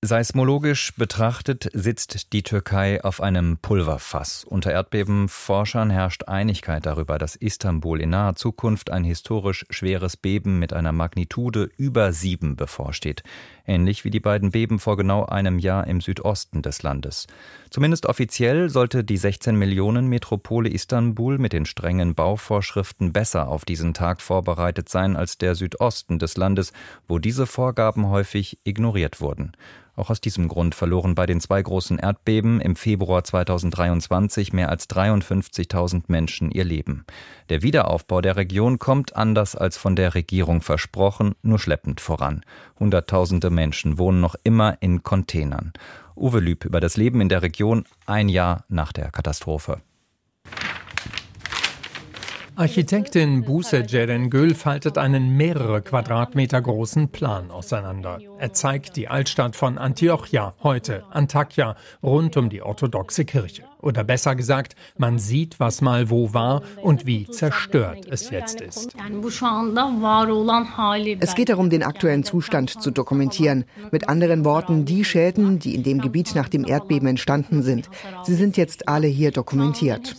Seismologisch betrachtet sitzt die Türkei auf einem Pulverfass. Unter Erdbebenforschern herrscht Einigkeit darüber, dass Istanbul in naher Zukunft ein historisch schweres Beben mit einer Magnitude über sieben bevorsteht. Ähnlich wie die beiden Beben vor genau einem Jahr im Südosten des Landes. Zumindest offiziell sollte die 16 Millionen Metropole Istanbul mit den strengen Bauvorschriften besser auf diesen Tag vorbereitet sein als der Südosten des Landes, wo diese Vorgaben häufig ignoriert wurden. Auch aus diesem Grund verloren bei den zwei großen Erdbeben im Februar 2023 mehr als 53.000 Menschen ihr Leben. Der Wiederaufbau der Region kommt anders als von der Regierung versprochen, nur schleppend voran. Hunderttausende Menschen wohnen noch immer in Containern. Uwe Lüb über das Leben in der Region ein Jahr nach der Katastrophe. Architektin Buse Cerengül faltet einen mehrere Quadratmeter großen Plan auseinander. Er zeigt die Altstadt von Antiochia, heute Antakya, rund um die orthodoxe Kirche. Oder besser gesagt, man sieht, was mal wo war und wie zerstört es jetzt ist. Es geht darum, den aktuellen Zustand zu dokumentieren. Mit anderen Worten, die Schäden, die in dem Gebiet nach dem Erdbeben entstanden sind. Sie sind jetzt alle hier dokumentiert.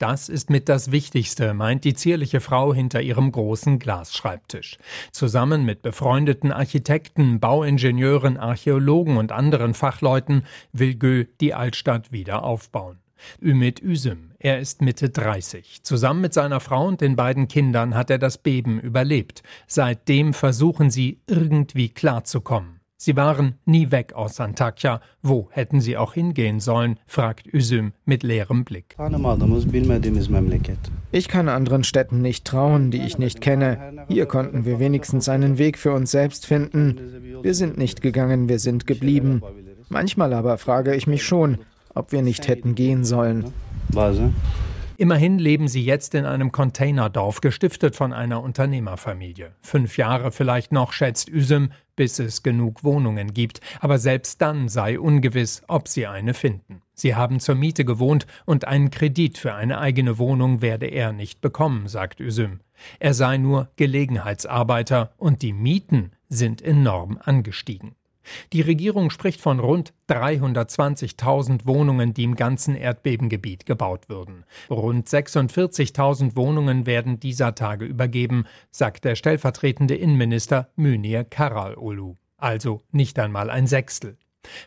Das ist mit das Wichtigste, meint die zierliche Frau hinter ihrem großen Glasschreibtisch. Zusammen mit befreundeten Architekten, Bauingenieuren, Archäologen und anderen Fachleuten will Gö die Altstadt wieder aufbauen. Ümit Üsüm, er ist Mitte 30. Zusammen mit seiner Frau und den beiden Kindern hat er das Beben überlebt. Seitdem versuchen sie irgendwie klarzukommen. Sie waren nie weg aus Antakya. Wo hätten sie auch hingehen sollen? fragt Üsüm mit leerem Blick. Ich kann anderen Städten nicht trauen, die ich nicht kenne. Hier konnten wir wenigstens einen Weg für uns selbst finden. Wir sind nicht gegangen, wir sind geblieben. Manchmal aber frage ich mich schon, ob wir nicht hätten gehen sollen. Immerhin leben sie jetzt in einem Containerdorf, gestiftet von einer Unternehmerfamilie. Fünf Jahre vielleicht noch, schätzt Üsem, bis es genug Wohnungen gibt. Aber selbst dann sei ungewiss, ob sie eine finden. Sie haben zur Miete gewohnt und einen Kredit für eine eigene Wohnung werde er nicht bekommen, sagt Üsüm. Er sei nur Gelegenheitsarbeiter und die Mieten sind enorm angestiegen. Die Regierung spricht von rund 320.000 Wohnungen, die im ganzen Erdbebengebiet gebaut würden. Rund 46.000 Wohnungen werden dieser Tage übergeben, sagt der stellvertretende Innenminister Münir Karalolu. Also nicht einmal ein Sechstel.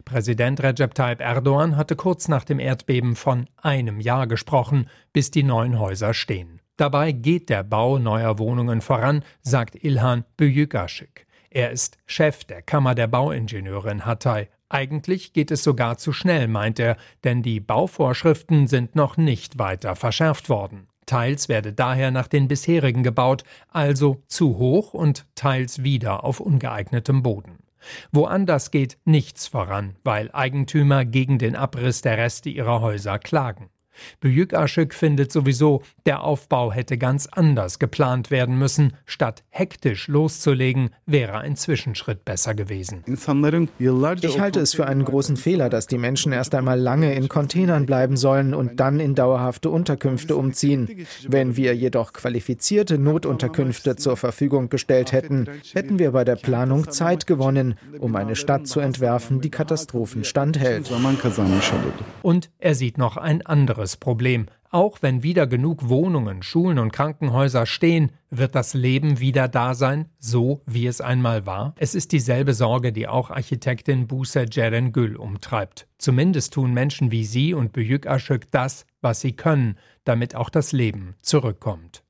Präsident Recep Tayyip Erdogan hatte kurz nach dem Erdbeben von einem Jahr gesprochen, bis die neuen Häuser stehen. Dabei geht der Bau neuer Wohnungen voran, sagt Ilhan Büyükaschik. Er ist Chef der Kammer der Bauingenieure in Hatay. Eigentlich geht es sogar zu schnell, meint er, denn die Bauvorschriften sind noch nicht weiter verschärft worden. Teils werde daher nach den bisherigen gebaut, also zu hoch und teils wieder auf ungeeignetem Boden. Woanders geht nichts voran, weil Eigentümer gegen den Abriss der Reste ihrer Häuser klagen. Büyük Aşık findet sowieso, der Aufbau hätte ganz anders geplant werden müssen. Statt hektisch loszulegen, wäre ein Zwischenschritt besser gewesen. Ich halte es für einen großen Fehler, dass die Menschen erst einmal lange in Containern bleiben sollen und dann in dauerhafte Unterkünfte umziehen. Wenn wir jedoch qualifizierte Notunterkünfte zur Verfügung gestellt hätten, hätten wir bei der Planung Zeit gewonnen, um eine Stadt zu entwerfen, die Katastrophen standhält. Und er sieht noch ein anderes anderes Problem. Auch wenn wieder genug Wohnungen, Schulen und Krankenhäuser stehen, wird das Leben wieder da sein, so wie es einmal war? Es ist dieselbe Sorge, die auch Architektin Buse Gül umtreibt. Zumindest tun Menschen wie sie und Büyük Aşık das, was sie können, damit auch das Leben zurückkommt.